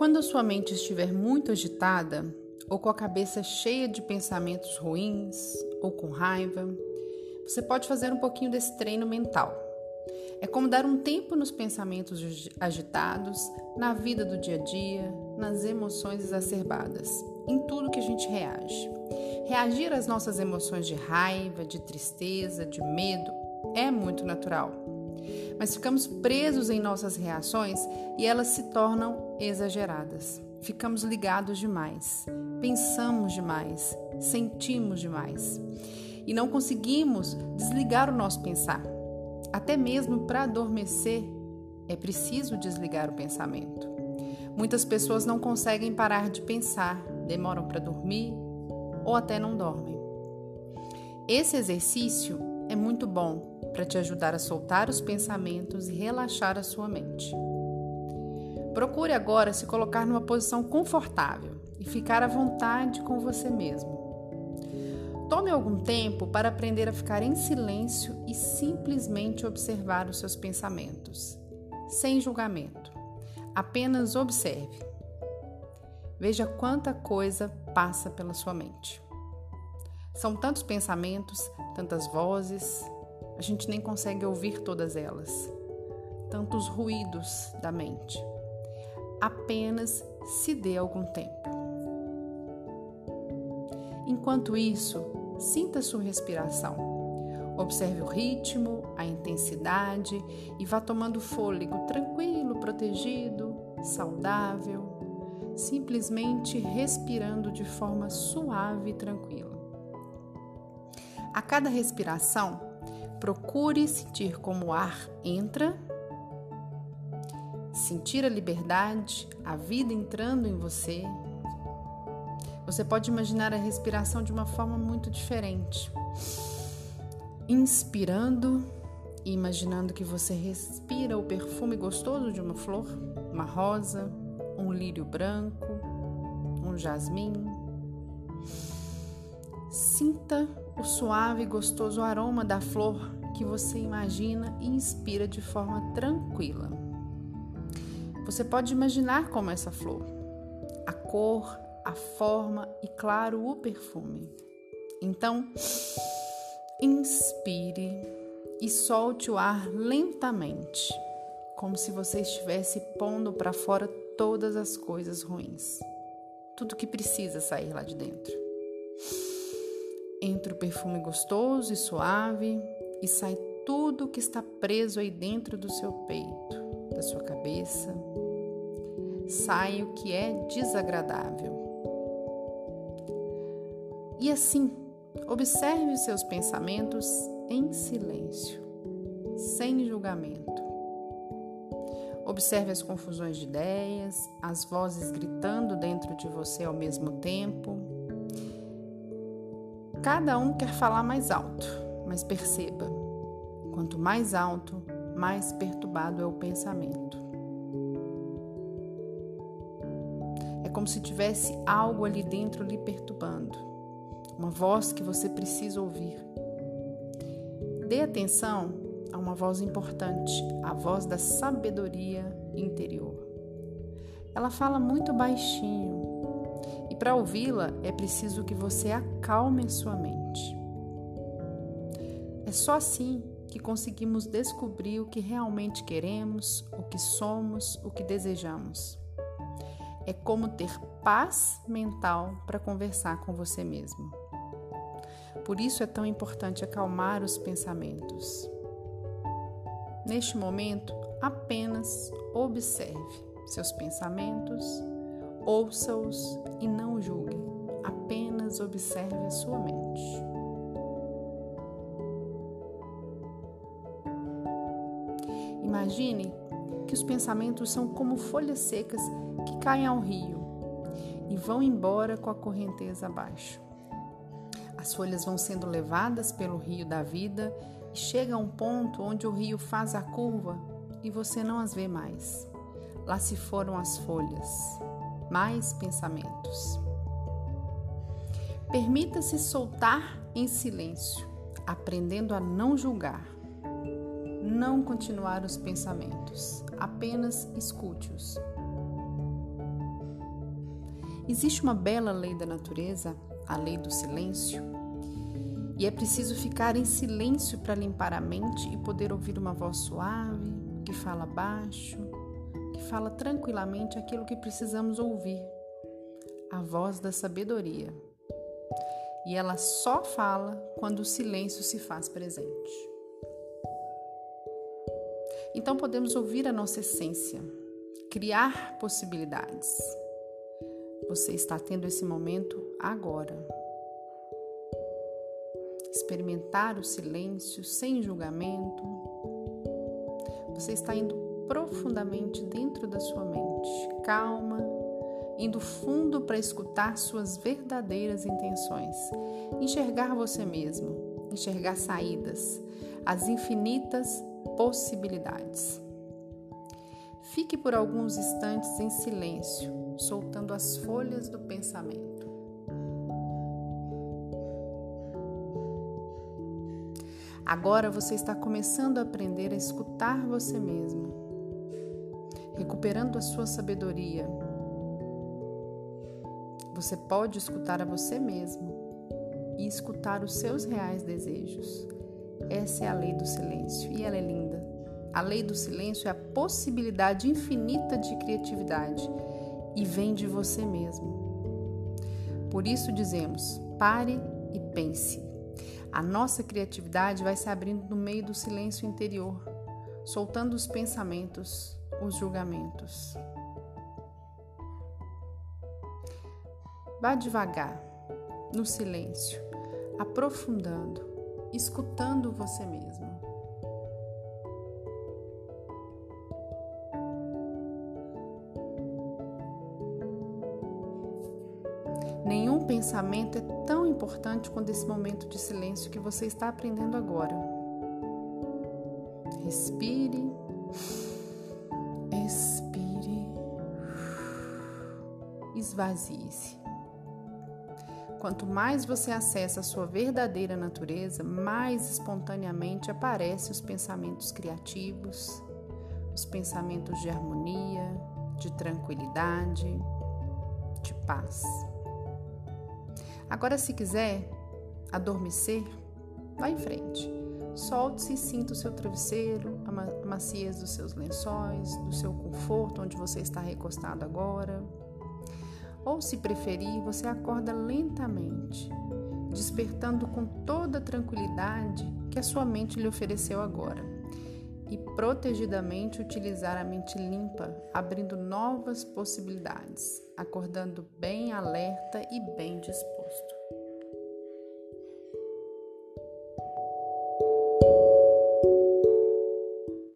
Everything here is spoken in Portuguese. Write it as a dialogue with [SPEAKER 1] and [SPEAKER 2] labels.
[SPEAKER 1] Quando sua mente estiver muito agitada, ou com a cabeça cheia de pensamentos ruins, ou com raiva, você pode fazer um pouquinho desse treino mental. É como dar um tempo nos pensamentos agitados, na vida do dia a dia, nas emoções exacerbadas, em tudo que a gente reage. Reagir às nossas emoções de raiva, de tristeza, de medo é muito natural. Mas ficamos presos em nossas reações e elas se tornam exageradas. Ficamos ligados demais, pensamos demais, sentimos demais e não conseguimos desligar o nosso pensar. Até mesmo para adormecer é preciso desligar o pensamento. Muitas pessoas não conseguem parar de pensar, demoram para dormir ou até não dormem. Esse exercício é muito bom para te ajudar a soltar os pensamentos e relaxar a sua mente. Procure agora se colocar numa posição confortável e ficar à vontade com você mesmo. Tome algum tempo para aprender a ficar em silêncio e simplesmente observar os seus pensamentos, sem julgamento. Apenas observe. Veja quanta coisa passa pela sua mente. São tantos pensamentos, tantas vozes, a gente nem consegue ouvir todas elas. Tantos ruídos da mente. Apenas se dê algum tempo. Enquanto isso, sinta sua respiração. Observe o ritmo, a intensidade e vá tomando fôlego tranquilo, protegido, saudável, simplesmente respirando de forma suave e tranquila. A cada respiração, Procure sentir como o ar entra, sentir a liberdade, a vida entrando em você. Você pode imaginar a respiração de uma forma muito diferente. Inspirando e imaginando que você respira o perfume gostoso de uma flor, uma rosa, um lírio branco, um jasmim. Sinta o suave e gostoso aroma da flor que você imagina e inspira de forma tranquila. Você pode imaginar como essa flor, a cor, a forma e, claro, o perfume. Então, inspire e solte o ar lentamente, como se você estivesse pondo para fora todas as coisas ruins, tudo que precisa sair lá de dentro. Entra o perfume gostoso e suave e sai tudo que está preso aí dentro do seu peito, da sua cabeça. Sai o que é desagradável. E assim, observe os seus pensamentos em silêncio, sem julgamento. Observe as confusões de ideias, as vozes gritando dentro de você ao mesmo tempo Cada um quer falar mais alto, mas perceba: quanto mais alto, mais perturbado é o pensamento. É como se tivesse algo ali dentro lhe perturbando, uma voz que você precisa ouvir. Dê atenção a uma voz importante, a voz da sabedoria interior. Ela fala muito baixinho, para ouvi-la é preciso que você acalme sua mente. É só assim que conseguimos descobrir o que realmente queremos, o que somos, o que desejamos. É como ter paz mental para conversar com você mesmo. Por isso é tão importante acalmar os pensamentos. Neste momento, apenas observe seus pensamentos Ouça-os e não julgue, apenas observe a sua mente. Imagine que os pensamentos são como folhas secas que caem ao rio e vão embora com a correnteza abaixo. As folhas vão sendo levadas pelo rio da vida e chega a um ponto onde o rio faz a curva e você não as vê mais. Lá se foram as folhas mais pensamentos. Permita-se soltar em silêncio, aprendendo a não julgar, não continuar os pensamentos, apenas escute-os. Existe uma bela lei da natureza, a lei do silêncio, e é preciso ficar em silêncio para limpar a mente e poder ouvir uma voz suave, que fala baixo, fala tranquilamente aquilo que precisamos ouvir a voz da sabedoria. E ela só fala quando o silêncio se faz presente. Então podemos ouvir a nossa essência, criar possibilidades. Você está tendo esse momento agora. Experimentar o silêncio sem julgamento. Você está indo profundamente dentro da sua mente, calma, indo fundo para escutar suas verdadeiras intenções, enxergar você mesmo, enxergar saídas, as infinitas possibilidades. Fique por alguns instantes em silêncio, soltando as folhas do pensamento. Agora você está começando a aprender a escutar você mesmo, recuperando a sua sabedoria, você pode escutar a você mesmo e escutar os seus reais desejos. Essa é a lei do silêncio e ela é linda. A lei do silêncio é a possibilidade infinita de criatividade e vem de você mesmo. Por isso dizemos: pare e pense. A nossa criatividade vai se abrindo no meio do silêncio interior, soltando os pensamentos, os julgamentos. Vá devagar, no silêncio, aprofundando, escutando você mesmo. Nenhum pensamento é tão importante quanto esse momento de silêncio que você está aprendendo agora. Respire, esvazie-se. Quanto mais você acessa a sua verdadeira natureza, mais espontaneamente aparecem os pensamentos criativos, os pensamentos de harmonia, de tranquilidade, de paz. Agora, se quiser adormecer, vá em frente. Solte-se e sinta o seu travesseiro, a maciez dos seus lençóis, do seu conforto onde você está recostado agora. Ou, se preferir, você acorda lentamente, despertando com toda a tranquilidade que a sua mente lhe ofereceu agora, e protegidamente utilizar a mente limpa, abrindo novas possibilidades, acordando bem alerta e bem disposto.